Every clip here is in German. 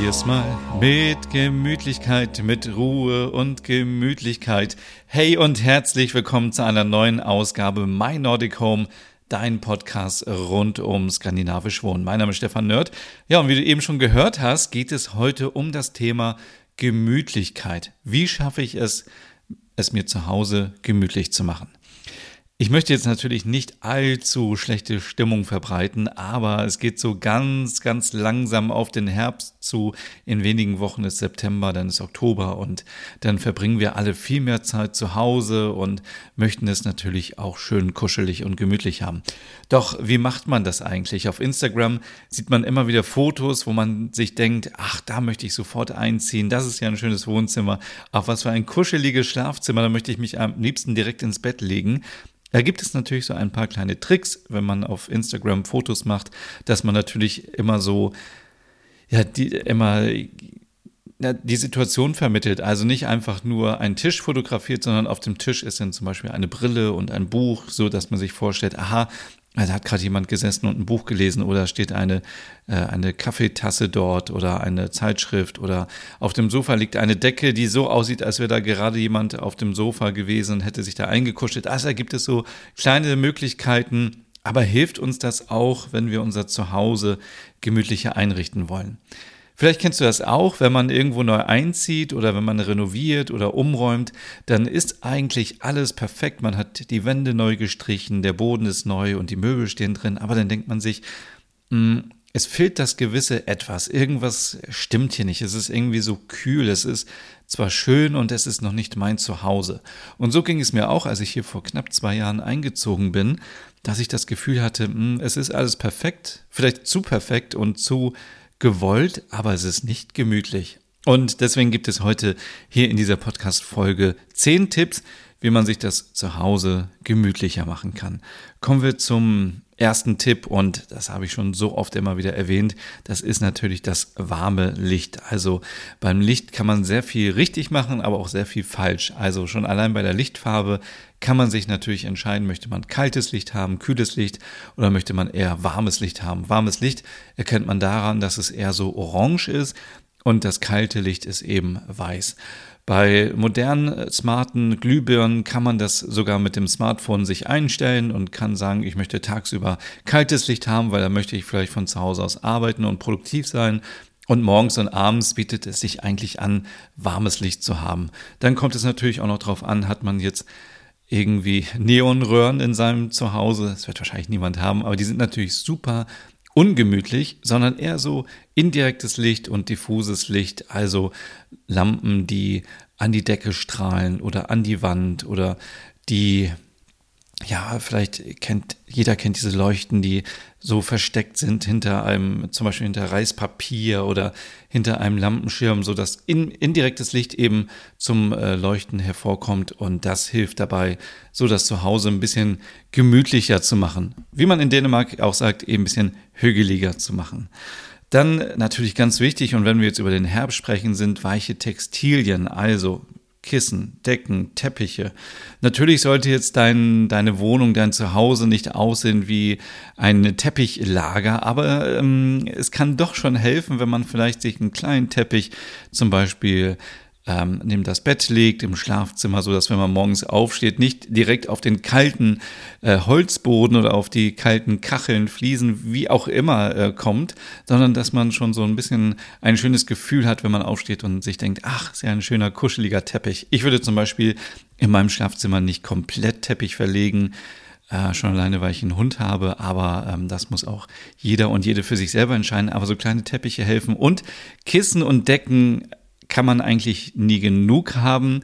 Probier's mal mit Gemütlichkeit, mit Ruhe und Gemütlichkeit. Hey und herzlich willkommen zu einer neuen Ausgabe My Nordic Home, dein Podcast rund um skandinavisch Wohnen. Mein Name ist Stefan Nerd. Ja, und wie du eben schon gehört hast, geht es heute um das Thema Gemütlichkeit. Wie schaffe ich es, es mir zu Hause gemütlich zu machen? Ich möchte jetzt natürlich nicht allzu schlechte Stimmung verbreiten, aber es geht so ganz, ganz langsam auf den Herbst zu. In wenigen Wochen ist September, dann ist Oktober und dann verbringen wir alle viel mehr Zeit zu Hause und möchten es natürlich auch schön kuschelig und gemütlich haben. Doch wie macht man das eigentlich? Auf Instagram sieht man immer wieder Fotos, wo man sich denkt, ach, da möchte ich sofort einziehen. Das ist ja ein schönes Wohnzimmer. Ach, was für ein kuscheliges Schlafzimmer. Da möchte ich mich am liebsten direkt ins Bett legen. Da gibt es natürlich so ein paar kleine Tricks, wenn man auf Instagram Fotos macht, dass man natürlich immer so, ja, die, immer ja, die Situation vermittelt. Also nicht einfach nur einen Tisch fotografiert, sondern auf dem Tisch ist dann zum Beispiel eine Brille und ein Buch, so dass man sich vorstellt, aha, also hat gerade jemand gesessen und ein Buch gelesen oder steht eine, äh, eine Kaffeetasse dort oder eine Zeitschrift oder auf dem Sofa liegt eine Decke, die so aussieht, als wäre da gerade jemand auf dem Sofa gewesen und hätte sich da eingekuschelt. Also da gibt es so kleine Möglichkeiten, aber hilft uns das auch, wenn wir unser Zuhause gemütlicher einrichten wollen. Vielleicht kennst du das auch, wenn man irgendwo neu einzieht oder wenn man renoviert oder umräumt, dann ist eigentlich alles perfekt. Man hat die Wände neu gestrichen, der Boden ist neu und die Möbel stehen drin, aber dann denkt man sich, hm, es fehlt das gewisse etwas. Irgendwas stimmt hier nicht. Es ist irgendwie so kühl. Es ist zwar schön und es ist noch nicht mein Zuhause. Und so ging es mir auch, als ich hier vor knapp zwei Jahren eingezogen bin, dass ich das Gefühl hatte, hm, es ist alles perfekt, vielleicht zu perfekt und zu gewollt, aber es ist nicht gemütlich. Und deswegen gibt es heute hier in dieser Podcast-Folge zehn Tipps, wie man sich das zu Hause gemütlicher machen kann. Kommen wir zum ersten Tipp und das habe ich schon so oft immer wieder erwähnt. Das ist natürlich das warme Licht. Also beim Licht kann man sehr viel richtig machen, aber auch sehr viel falsch. Also schon allein bei der Lichtfarbe kann man sich natürlich entscheiden, möchte man kaltes Licht haben, kühles Licht oder möchte man eher warmes Licht haben. Warmes Licht erkennt man daran, dass es eher so orange ist und das kalte Licht ist eben weiß. Bei modernen smarten Glühbirnen kann man das sogar mit dem Smartphone sich einstellen und kann sagen, ich möchte tagsüber kaltes Licht haben, weil da möchte ich vielleicht von zu Hause aus arbeiten und produktiv sein. Und morgens und abends bietet es sich eigentlich an, warmes Licht zu haben. Dann kommt es natürlich auch noch darauf an, hat man jetzt irgendwie Neonröhren in seinem Zuhause. Das wird wahrscheinlich niemand haben, aber die sind natürlich super ungemütlich, sondern eher so indirektes Licht und diffuses Licht, also Lampen, die an die Decke strahlen oder an die Wand oder die ja, vielleicht kennt, jeder kennt diese Leuchten, die so versteckt sind hinter einem, zum Beispiel hinter Reispapier oder hinter einem Lampenschirm, so dass in, indirektes Licht eben zum äh, Leuchten hervorkommt und das hilft dabei, so das Zuhause ein bisschen gemütlicher zu machen. Wie man in Dänemark auch sagt, eben ein bisschen hügeliger zu machen. Dann natürlich ganz wichtig, und wenn wir jetzt über den Herbst sprechen, sind weiche Textilien, also Kissen, Decken, Teppiche. Natürlich sollte jetzt dein, deine Wohnung, dein Zuhause nicht aussehen wie ein Teppichlager, aber ähm, es kann doch schon helfen, wenn man vielleicht sich einen kleinen Teppich zum Beispiel ähm, neben das Bett legt, im Schlafzimmer, so dass wenn man morgens aufsteht, nicht direkt auf den kalten äh, Holzboden oder auf die kalten Kacheln, Fliesen, wie auch immer äh, kommt, sondern dass man schon so ein bisschen ein schönes Gefühl hat, wenn man aufsteht und sich denkt, ach, ist ja ein schöner, kuscheliger Teppich. Ich würde zum Beispiel in meinem Schlafzimmer nicht komplett Teppich verlegen, äh, schon alleine, weil ich einen Hund habe, aber ähm, das muss auch jeder und jede für sich selber entscheiden. Aber so kleine Teppiche helfen und Kissen und Decken kann man eigentlich nie genug haben.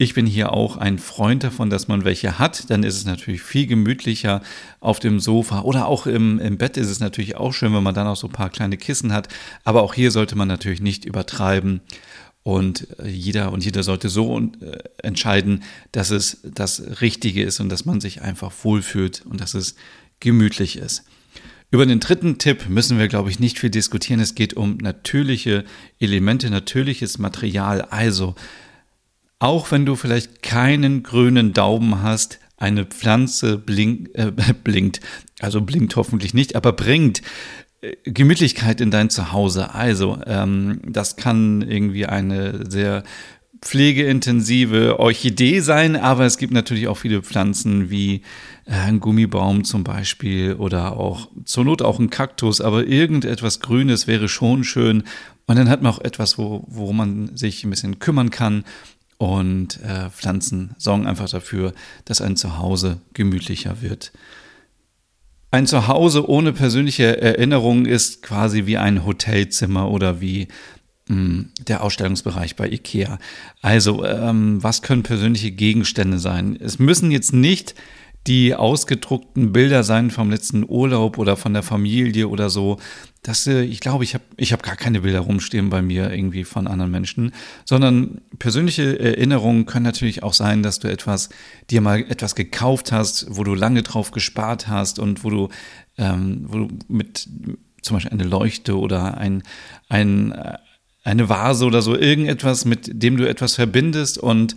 Ich bin hier auch ein Freund davon, dass man welche hat. Dann ist es natürlich viel gemütlicher auf dem Sofa oder auch im, im Bett ist es natürlich auch schön, wenn man dann auch so ein paar kleine Kissen hat. Aber auch hier sollte man natürlich nicht übertreiben. Und äh, jeder und jeder sollte so äh, entscheiden, dass es das Richtige ist und dass man sich einfach wohlfühlt und dass es gemütlich ist. Über den dritten Tipp müssen wir, glaube ich, nicht viel diskutieren. Es geht um natürliche Elemente, natürliches Material. Also, auch wenn du vielleicht keinen grünen Daumen hast, eine Pflanze blink, äh, blinkt, also blinkt hoffentlich nicht, aber bringt äh, Gemütlichkeit in dein Zuhause. Also, ähm, das kann irgendwie eine sehr pflegeintensive Orchidee sein, aber es gibt natürlich auch viele Pflanzen wie äh, ein Gummibaum zum Beispiel oder auch zur Not auch ein Kaktus, aber irgendetwas Grünes wäre schon schön. Und dann hat man auch etwas, wo, wo man sich ein bisschen kümmern kann. Und äh, Pflanzen sorgen einfach dafür, dass ein Zuhause gemütlicher wird. Ein Zuhause ohne persönliche Erinnerung ist quasi wie ein Hotelzimmer oder wie der Ausstellungsbereich bei IKEA. Also, ähm, was können persönliche Gegenstände sein? Es müssen jetzt nicht die ausgedruckten Bilder sein vom letzten Urlaub oder von der Familie oder so. Das, äh, ich glaube, ich habe ich hab gar keine Bilder rumstehen bei mir irgendwie von anderen Menschen, sondern persönliche Erinnerungen können natürlich auch sein, dass du etwas, dir mal etwas gekauft hast, wo du lange drauf gespart hast und wo du, ähm, wo du mit zum Beispiel eine Leuchte oder ein, ein, eine Vase oder so, irgendetwas, mit dem du etwas verbindest und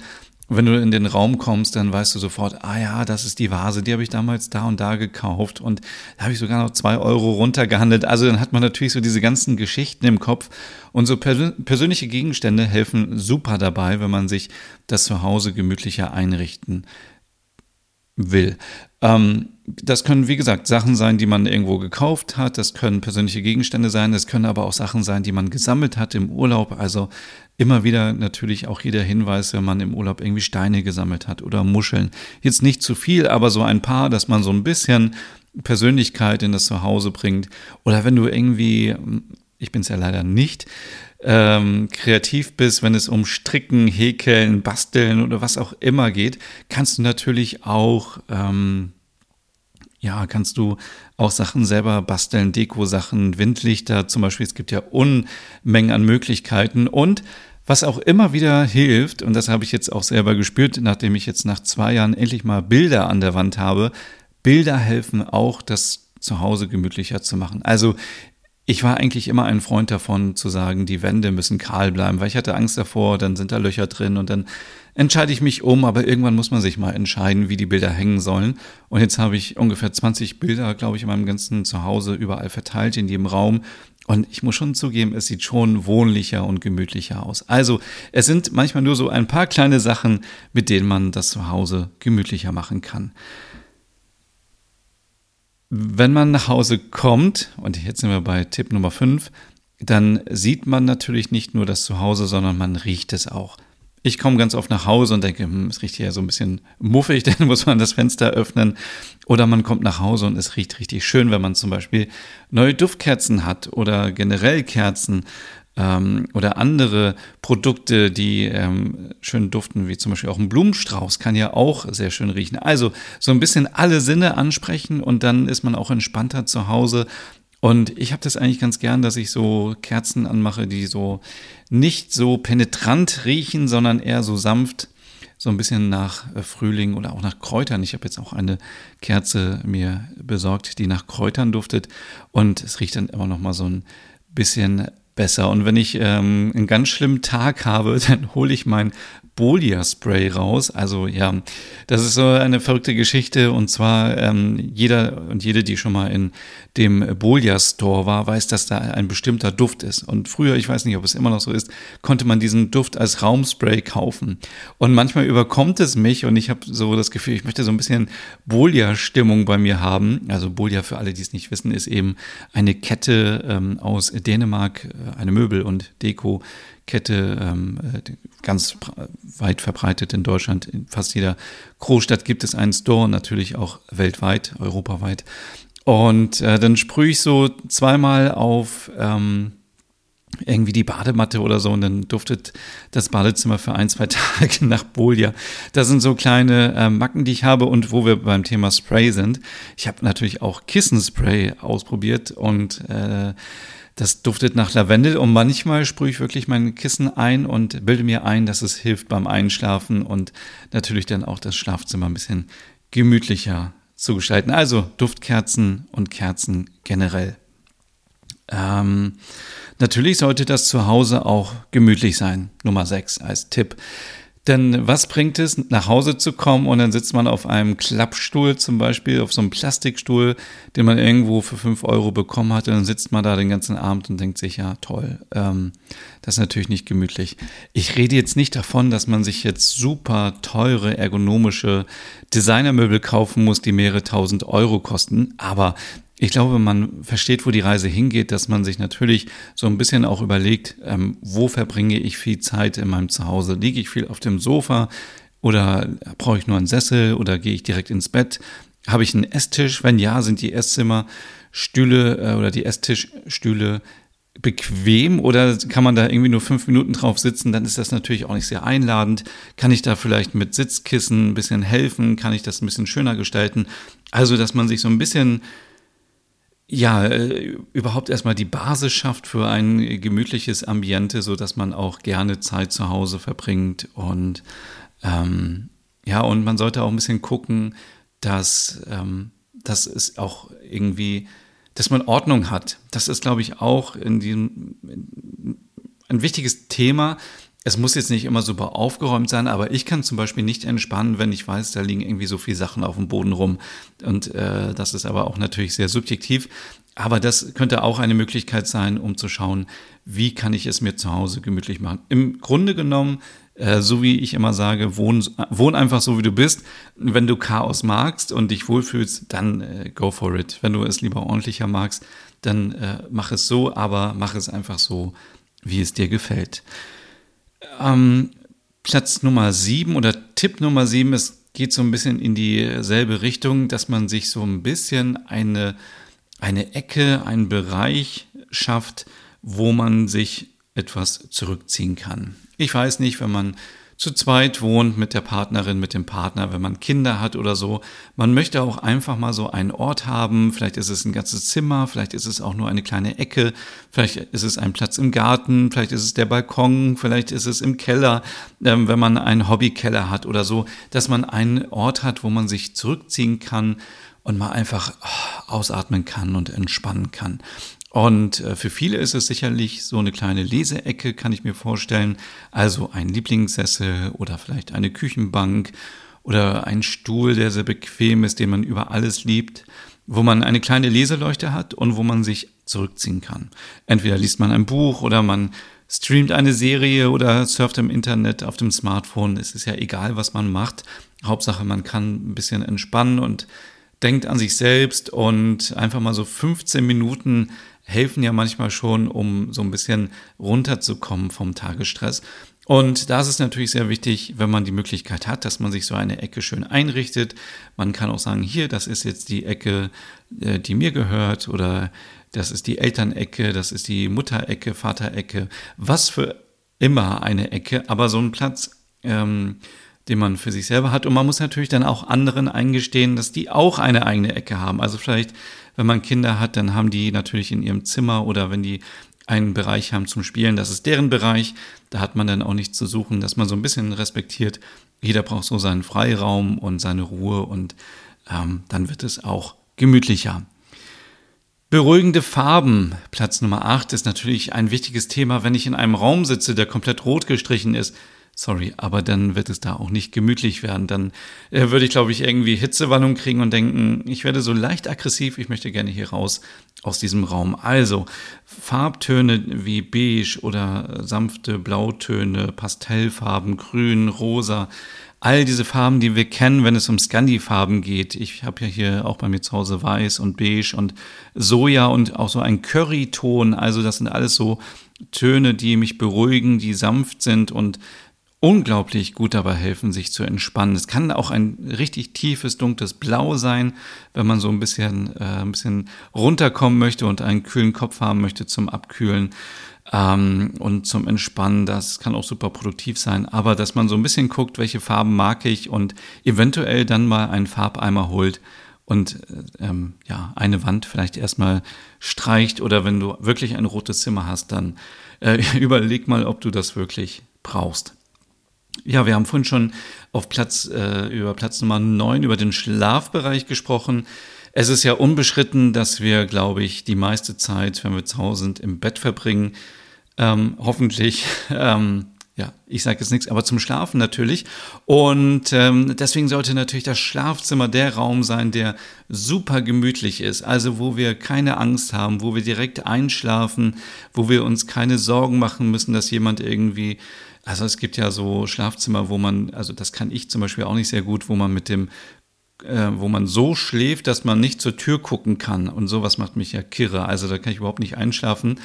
wenn du in den Raum kommst, dann weißt du sofort, ah ja, das ist die Vase, die habe ich damals da und da gekauft und da habe ich sogar noch zwei Euro runtergehandelt. Also dann hat man natürlich so diese ganzen Geschichten im Kopf und so persönliche Gegenstände helfen super dabei, wenn man sich das Zuhause gemütlicher einrichten will. Ähm, das können, wie gesagt, Sachen sein, die man irgendwo gekauft hat. Das können persönliche Gegenstände sein. Das können aber auch Sachen sein, die man gesammelt hat im Urlaub. Also immer wieder natürlich auch jeder Hinweis, wenn man im Urlaub irgendwie Steine gesammelt hat oder Muscheln. Jetzt nicht zu viel, aber so ein paar, dass man so ein bisschen Persönlichkeit in das Zuhause bringt. Oder wenn du irgendwie, ich bin es ja leider nicht, ähm, kreativ bist, wenn es um Stricken, Häkeln, Basteln oder was auch immer geht, kannst du natürlich auch, ähm, ja, kannst du auch Sachen selber basteln, Deko-Sachen, Windlichter zum Beispiel. Es gibt ja Unmengen an Möglichkeiten und was auch immer wieder hilft, und das habe ich jetzt auch selber gespürt, nachdem ich jetzt nach zwei Jahren endlich mal Bilder an der Wand habe, Bilder helfen auch, das Zuhause gemütlicher zu machen. Also ich war eigentlich immer ein Freund davon zu sagen, die Wände müssen kahl bleiben, weil ich hatte Angst davor, dann sind da Löcher drin und dann entscheide ich mich um, aber irgendwann muss man sich mal entscheiden, wie die Bilder hängen sollen. Und jetzt habe ich ungefähr 20 Bilder, glaube ich, in meinem ganzen Zuhause überall verteilt, in jedem Raum. Und ich muss schon zugeben, es sieht schon wohnlicher und gemütlicher aus. Also, es sind manchmal nur so ein paar kleine Sachen, mit denen man das Zuhause gemütlicher machen kann. Wenn man nach Hause kommt, und jetzt sind wir bei Tipp Nummer 5, dann sieht man natürlich nicht nur das Zuhause, sondern man riecht es auch. Ich komme ganz oft nach Hause und denke, hm, es riecht hier so ein bisschen muffig, dann muss man das Fenster öffnen. Oder man kommt nach Hause und es riecht richtig schön, wenn man zum Beispiel neue Duftkerzen hat oder generell Kerzen ähm, oder andere Produkte, die ähm, schön duften, wie zum Beispiel auch ein Blumenstrauß, kann ja auch sehr schön riechen. Also so ein bisschen alle Sinne ansprechen und dann ist man auch entspannter zu Hause. Und ich habe das eigentlich ganz gern, dass ich so Kerzen anmache, die so nicht so penetrant riechen, sondern eher so sanft, so ein bisschen nach äh, Frühling oder auch nach Kräutern. Ich habe jetzt auch eine Kerze mir besorgt, die nach Kräutern duftet und es riecht dann immer noch mal so ein bisschen besser. Und wenn ich ähm, einen ganz schlimmen Tag habe, dann hole ich mein Bolia-Spray raus. Also ja, das ist so eine verrückte Geschichte. Und zwar ähm, jeder und jede, die schon mal in dem Bolia-Store war, weiß, dass da ein bestimmter Duft ist. Und früher, ich weiß nicht, ob es immer noch so ist, konnte man diesen Duft als Raumspray kaufen. Und manchmal überkommt es mich und ich habe so das Gefühl, ich möchte so ein bisschen Bolia-Stimmung bei mir haben. Also Bolia, für alle, die es nicht wissen, ist eben eine Kette ähm, aus Dänemark, äh, eine Möbel- und Deko- Kette, ähm, äh, ganz weit verbreitet in Deutschland. In fast jeder Großstadt gibt es einen Store, natürlich auch weltweit, europaweit. Und äh, dann sprühe ich so zweimal auf ähm, irgendwie die Badematte oder so und dann duftet das Badezimmer für ein, zwei Tage nach Bolia. Das sind so kleine äh, Macken, die ich habe und wo wir beim Thema Spray sind. Ich habe natürlich auch Kissenspray ausprobiert und äh, Das duftet nach Lavendel und manchmal sprühe ich wirklich mein Kissen ein und bilde mir ein, dass es hilft beim Einschlafen und natürlich dann auch das Schlafzimmer ein bisschen gemütlicher zu gestalten. Also Duftkerzen und Kerzen generell. Ähm, natürlich sollte das zu Hause auch gemütlich sein. Nummer 6 als Tipp. Denn was bringt es, nach Hause zu kommen und dann sitzt man auf einem Klappstuhl zum Beispiel, auf so einem Plastikstuhl, den man irgendwo für fünf Euro bekommen hat und dann sitzt man da den ganzen Abend und denkt sich, ja toll, ähm, das ist natürlich nicht gemütlich. Ich rede jetzt nicht davon, dass man sich jetzt super teure ergonomische Designermöbel kaufen muss, die mehrere tausend Euro kosten, aber ich glaube, man versteht, wo die Reise hingeht, dass man sich natürlich so ein bisschen auch überlegt, ähm, wo verbringe ich viel Zeit in meinem Zuhause? Liege ich viel auf dem Sofa oder brauche ich nur einen Sessel oder gehe ich direkt ins Bett? Habe ich einen Esstisch? Wenn ja, sind die Esszimmerstühle äh, oder die Esstischstühle bequem oder kann man da irgendwie nur fünf Minuten drauf sitzen, dann ist das natürlich auch nicht sehr einladend. Kann ich da vielleicht mit Sitzkissen ein bisschen helfen? Kann ich das ein bisschen schöner gestalten? Also, dass man sich so ein bisschen ja, äh, überhaupt erstmal die Basis schafft für ein gemütliches Ambiente, so dass man auch gerne Zeit zu Hause verbringt und ähm, ja, und man sollte auch ein bisschen gucken, dass, ähm, dass es auch irgendwie, dass man Ordnung hat. Das ist, glaube ich, auch in diesem ein wichtiges Thema, es muss jetzt nicht immer super aufgeräumt sein, aber ich kann zum Beispiel nicht entspannen, wenn ich weiß, da liegen irgendwie so viele Sachen auf dem Boden rum. Und äh, das ist aber auch natürlich sehr subjektiv. Aber das könnte auch eine Möglichkeit sein, um zu schauen, wie kann ich es mir zu Hause gemütlich machen. Im Grunde genommen, äh, so wie ich immer sage, wohn, wohn einfach so, wie du bist. Wenn du Chaos magst und dich wohlfühlst, dann äh, go for it. Wenn du es lieber ordentlicher magst, dann äh, mach es so, aber mach es einfach so, wie es dir gefällt. Ähm, Platz Nummer sieben oder Tipp Nummer sieben, es geht so ein bisschen in dieselbe Richtung, dass man sich so ein bisschen eine, eine Ecke, einen Bereich schafft, wo man sich etwas zurückziehen kann. Ich weiß nicht, wenn man zu zweit wohnt mit der Partnerin, mit dem Partner, wenn man Kinder hat oder so. Man möchte auch einfach mal so einen Ort haben. Vielleicht ist es ein ganzes Zimmer, vielleicht ist es auch nur eine kleine Ecke, vielleicht ist es ein Platz im Garten, vielleicht ist es der Balkon, vielleicht ist es im Keller, ähm, wenn man einen Hobbykeller hat oder so, dass man einen Ort hat, wo man sich zurückziehen kann und mal einfach oh, ausatmen kann und entspannen kann. Und äh, für viele ist es sicherlich so eine kleine Leseecke, kann ich mir vorstellen. Also ein Lieblingssessel oder vielleicht eine Küchenbank oder ein Stuhl, der sehr bequem ist, den man über alles liebt, wo man eine kleine Leseleuchte hat und wo man sich zurückziehen kann. Entweder liest man ein Buch oder man streamt eine Serie oder surft im Internet auf dem Smartphone. Es ist ja egal, was man macht. Hauptsache, man kann ein bisschen entspannen und denkt an sich selbst und einfach mal so 15 Minuten helfen ja manchmal schon, um so ein bisschen runterzukommen vom Tagesstress. Und da ist es natürlich sehr wichtig, wenn man die Möglichkeit hat, dass man sich so eine Ecke schön einrichtet. Man kann auch sagen, hier, das ist jetzt die Ecke, äh, die mir gehört oder das ist die Elternecke, das ist die Mutterecke, Vaterecke, was für immer eine Ecke, aber so ein Platz, ähm, den man für sich selber hat. Und man muss natürlich dann auch anderen eingestehen, dass die auch eine eigene Ecke haben. Also vielleicht wenn man Kinder hat, dann haben die natürlich in ihrem Zimmer oder wenn die einen Bereich haben zum Spielen, das ist deren Bereich. Da hat man dann auch nichts zu suchen, dass man so ein bisschen respektiert. Jeder braucht so seinen Freiraum und seine Ruhe und ähm, dann wird es auch gemütlicher. Beruhigende Farben, Platz Nummer 8, ist natürlich ein wichtiges Thema, wenn ich in einem Raum sitze, der komplett rot gestrichen ist Sorry, aber dann wird es da auch nicht gemütlich werden. Dann äh, würde ich, glaube ich, irgendwie Hitzewallung kriegen und denken, ich werde so leicht aggressiv, ich möchte gerne hier raus aus diesem Raum. Also Farbtöne wie beige oder sanfte Blautöne, Pastellfarben, grün, rosa, all diese Farben, die wir kennen, wenn es um Scandi-Farben geht. Ich habe ja hier auch bei mir zu Hause weiß und beige und Soja und auch so ein Curryton. Also das sind alles so Töne, die mich beruhigen, die sanft sind und unglaublich gut dabei helfen, sich zu entspannen. Es kann auch ein richtig tiefes, dunkles Blau sein, wenn man so ein bisschen, äh, ein bisschen runterkommen möchte und einen kühlen Kopf haben möchte zum Abkühlen ähm, und zum Entspannen. Das kann auch super produktiv sein. Aber dass man so ein bisschen guckt, welche Farben mag ich und eventuell dann mal einen Farbeimer holt und äh, ähm, ja, eine Wand vielleicht erstmal streicht oder wenn du wirklich ein rotes Zimmer hast, dann äh, überleg mal, ob du das wirklich brauchst. Ja, wir haben vorhin schon auf Platz, äh, über Platz Nummer 9 über den Schlafbereich gesprochen. Es ist ja unbeschritten, dass wir, glaube ich, die meiste Zeit, wenn wir zu Hause sind, im Bett verbringen. Ähm, hoffentlich ähm, ja, ich sage jetzt nichts, aber zum Schlafen natürlich. Und ähm, deswegen sollte natürlich das Schlafzimmer der Raum sein, der super gemütlich ist. Also wo wir keine Angst haben, wo wir direkt einschlafen, wo wir uns keine Sorgen machen müssen, dass jemand irgendwie also es gibt ja so Schlafzimmer, wo man, also das kann ich zum Beispiel auch nicht sehr gut, wo man mit dem äh, wo man so schläft, dass man nicht zur Tür gucken kann. Und sowas macht mich ja kirre. Also da kann ich überhaupt nicht einschlafen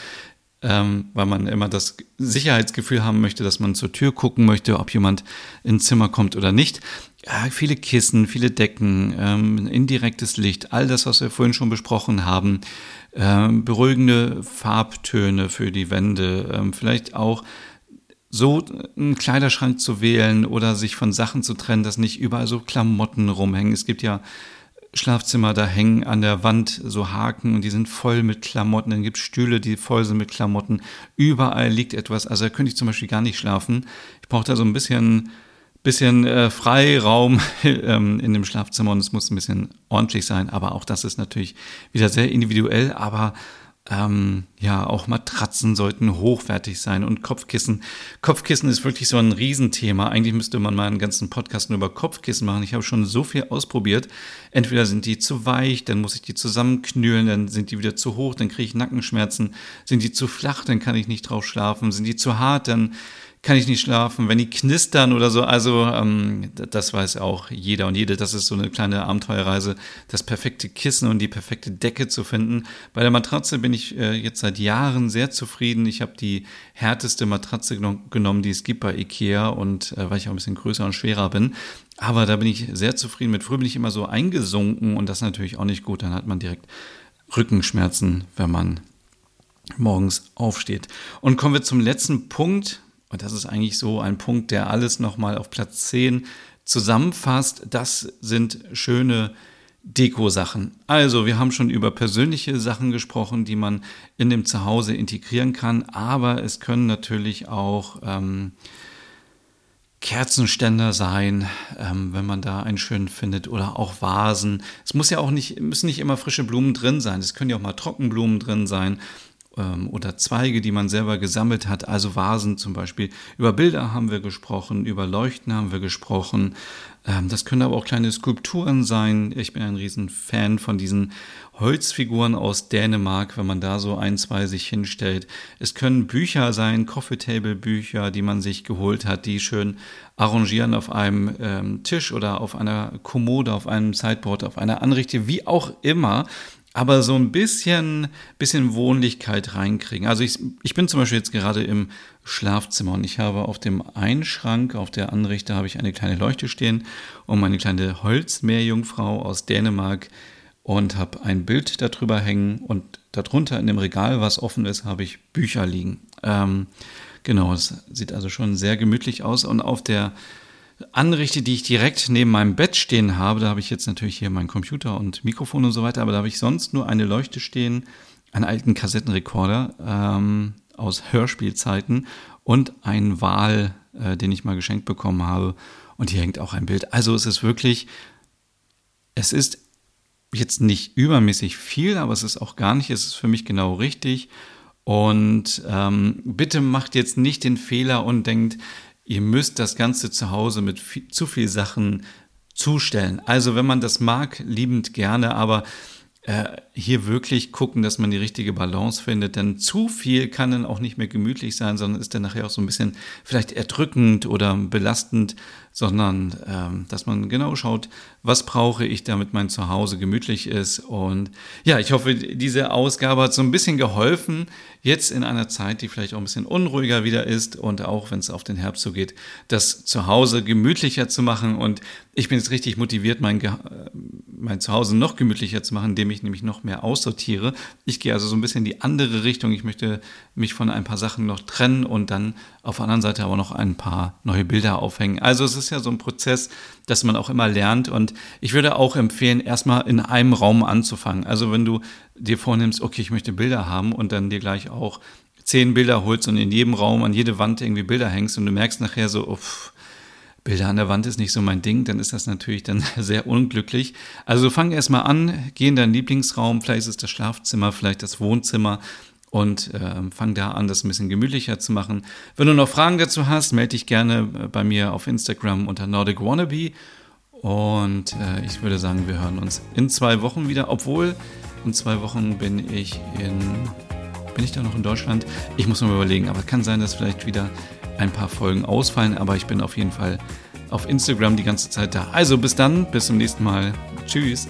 ähm, weil man immer das Sicherheitsgefühl haben möchte, dass man zur Tür gucken möchte, ob jemand ins Zimmer kommt oder nicht. Ja, viele Kissen, viele Decken, ähm, indirektes Licht, all das, was wir vorhin schon besprochen haben, ähm, beruhigende Farbtöne für die Wände, ähm, vielleicht auch so einen Kleiderschrank zu wählen oder sich von Sachen zu trennen, dass nicht überall so Klamotten rumhängen. Es gibt ja Schlafzimmer, da hängen an der Wand so Haken und die sind voll mit Klamotten. Dann gibt es Stühle, die voll sind mit Klamotten. Überall liegt etwas. Also da könnte ich zum Beispiel gar nicht schlafen. Ich brauche da so ein bisschen, bisschen äh, Freiraum ähm, in dem Schlafzimmer und es muss ein bisschen ordentlich sein. Aber auch das ist natürlich wieder sehr individuell. Aber ähm, ja, auch Matratzen sollten hochwertig sein und Kopfkissen. Kopfkissen ist wirklich so ein Riesenthema. Eigentlich müsste man mal einen ganzen Podcast nur über Kopfkissen machen. Ich habe schon so viel ausprobiert. Entweder sind die zu weich, dann muss ich die zusammenknüllen, dann sind die wieder zu hoch, dann kriege ich Nackenschmerzen. Sind die zu flach, dann kann ich nicht drauf schlafen. Sind die zu hart, dann kann ich nicht schlafen, wenn die knistern oder so. Also ähm, das weiß auch jeder und jede. Das ist so eine kleine Abenteuerreise, das perfekte Kissen und die perfekte Decke zu finden. Bei der Matratze bin ich äh, jetzt seit Jahren sehr zufrieden. Ich habe die härteste Matratze genommen, die es gibt bei Ikea und äh, weil ich auch ein bisschen größer und schwerer bin. Aber da bin ich sehr zufrieden mit. Früher bin ich immer so eingesunken und das ist natürlich auch nicht gut. Dann hat man direkt Rückenschmerzen, wenn man morgens aufsteht. Und kommen wir zum letzten Punkt, und das ist eigentlich so ein Punkt, der alles nochmal auf Platz 10 zusammenfasst. Das sind schöne Deko-Sachen. Also, wir haben schon über persönliche Sachen gesprochen, die man in dem Zuhause integrieren kann, aber es können natürlich auch ähm, Kerzenständer sein, ähm, wenn man da einen schönen findet, oder auch Vasen. Es muss ja auch nicht, müssen nicht immer frische Blumen drin sein. Es können ja auch mal Trockenblumen drin sein oder Zweige, die man selber gesammelt hat, also Vasen zum Beispiel. Über Bilder haben wir gesprochen, über Leuchten haben wir gesprochen. Ähm, das können aber auch kleine Skulpturen sein. Ich bin ein riesen Fan von diesen Holzfiguren aus Dänemark, wenn man da so ein, zwei sich hinstellt. Es können Bücher sein, Coffee Table Bücher, die man sich geholt hat, die schön arrangieren auf einem ähm, Tisch oder auf einer Kommode, auf einem Sideboard, auf einer Anrichte, wie auch immer aber so ein bisschen, bisschen Wohnlichkeit reinkriegen. Also ich, ich bin zum Beispiel jetzt gerade im Schlafzimmer und ich habe auf dem Einschrank, auf der Anrichte habe ich eine kleine Leuchte stehen und meine kleine Holzmeerjungfrau aus Dänemark und habe ein Bild darüber hängen und darunter in dem Regal, was offen ist, habe ich Bücher liegen. Ähm, genau, es sieht also schon sehr gemütlich aus und auf der anrichte, die ich direkt neben meinem Bett stehen habe, da habe ich jetzt natürlich hier meinen Computer und Mikrofon und so weiter, aber da habe ich sonst nur eine Leuchte stehen, einen alten Kassettenrekorder ähm, aus Hörspielzeiten und einen Wal, äh, den ich mal geschenkt bekommen habe. Und hier hängt auch ein Bild. Also es ist wirklich, es ist jetzt nicht übermäßig viel, aber es ist auch gar nicht, es ist für mich genau richtig. Und ähm, bitte macht jetzt nicht den Fehler und denkt, ihr müsst das Ganze zu Hause mit viel, zu viel Sachen zustellen. Also wenn man das mag, liebend gerne, aber äh, hier wirklich gucken, dass man die richtige Balance findet, denn zu viel kann dann auch nicht mehr gemütlich sein, sondern ist dann nachher auch so ein bisschen vielleicht erdrückend oder belastend, sondern ähm, dass man genau schaut, was brauche ich, damit mein Zuhause gemütlich ist. Und ja, ich hoffe, diese Ausgabe hat so ein bisschen geholfen, jetzt in einer Zeit, die vielleicht auch ein bisschen unruhiger wieder ist und auch wenn es auf den Herbst zugeht, das Zuhause gemütlicher zu machen. Und ich bin jetzt richtig motiviert, mein, mein Zuhause noch gemütlicher zu machen, indem ich nämlich noch mehr aussortiere. Ich gehe also so ein bisschen in die andere Richtung. Ich möchte mich von ein paar Sachen noch trennen und dann auf der anderen Seite aber noch ein paar neue Bilder aufhängen. Also es ist ja so ein Prozess, dass man auch immer lernt und ich würde auch empfehlen, erstmal in einem Raum anzufangen. Also wenn du dir vornimmst, okay, ich möchte Bilder haben und dann dir gleich auch zehn Bilder holst und in jedem Raum an jede Wand irgendwie Bilder hängst und du merkst nachher so, uff, Bilder an der Wand ist nicht so mein Ding, dann ist das natürlich dann sehr unglücklich. Also fang erstmal an, geh in deinen Lieblingsraum, vielleicht ist es das Schlafzimmer, vielleicht das Wohnzimmer und äh, fang da an, das ein bisschen gemütlicher zu machen. Wenn du noch Fragen dazu hast, melde dich gerne äh, bei mir auf Instagram unter Nordic Wannabe. Und äh, ich würde sagen, wir hören uns in zwei Wochen wieder, obwohl in zwei Wochen bin ich in. Bin ich da noch in Deutschland? Ich muss mal überlegen, aber es kann sein, dass vielleicht wieder ein paar Folgen ausfallen, aber ich bin auf jeden Fall auf Instagram die ganze Zeit da. Also bis dann, bis zum nächsten Mal. Tschüss.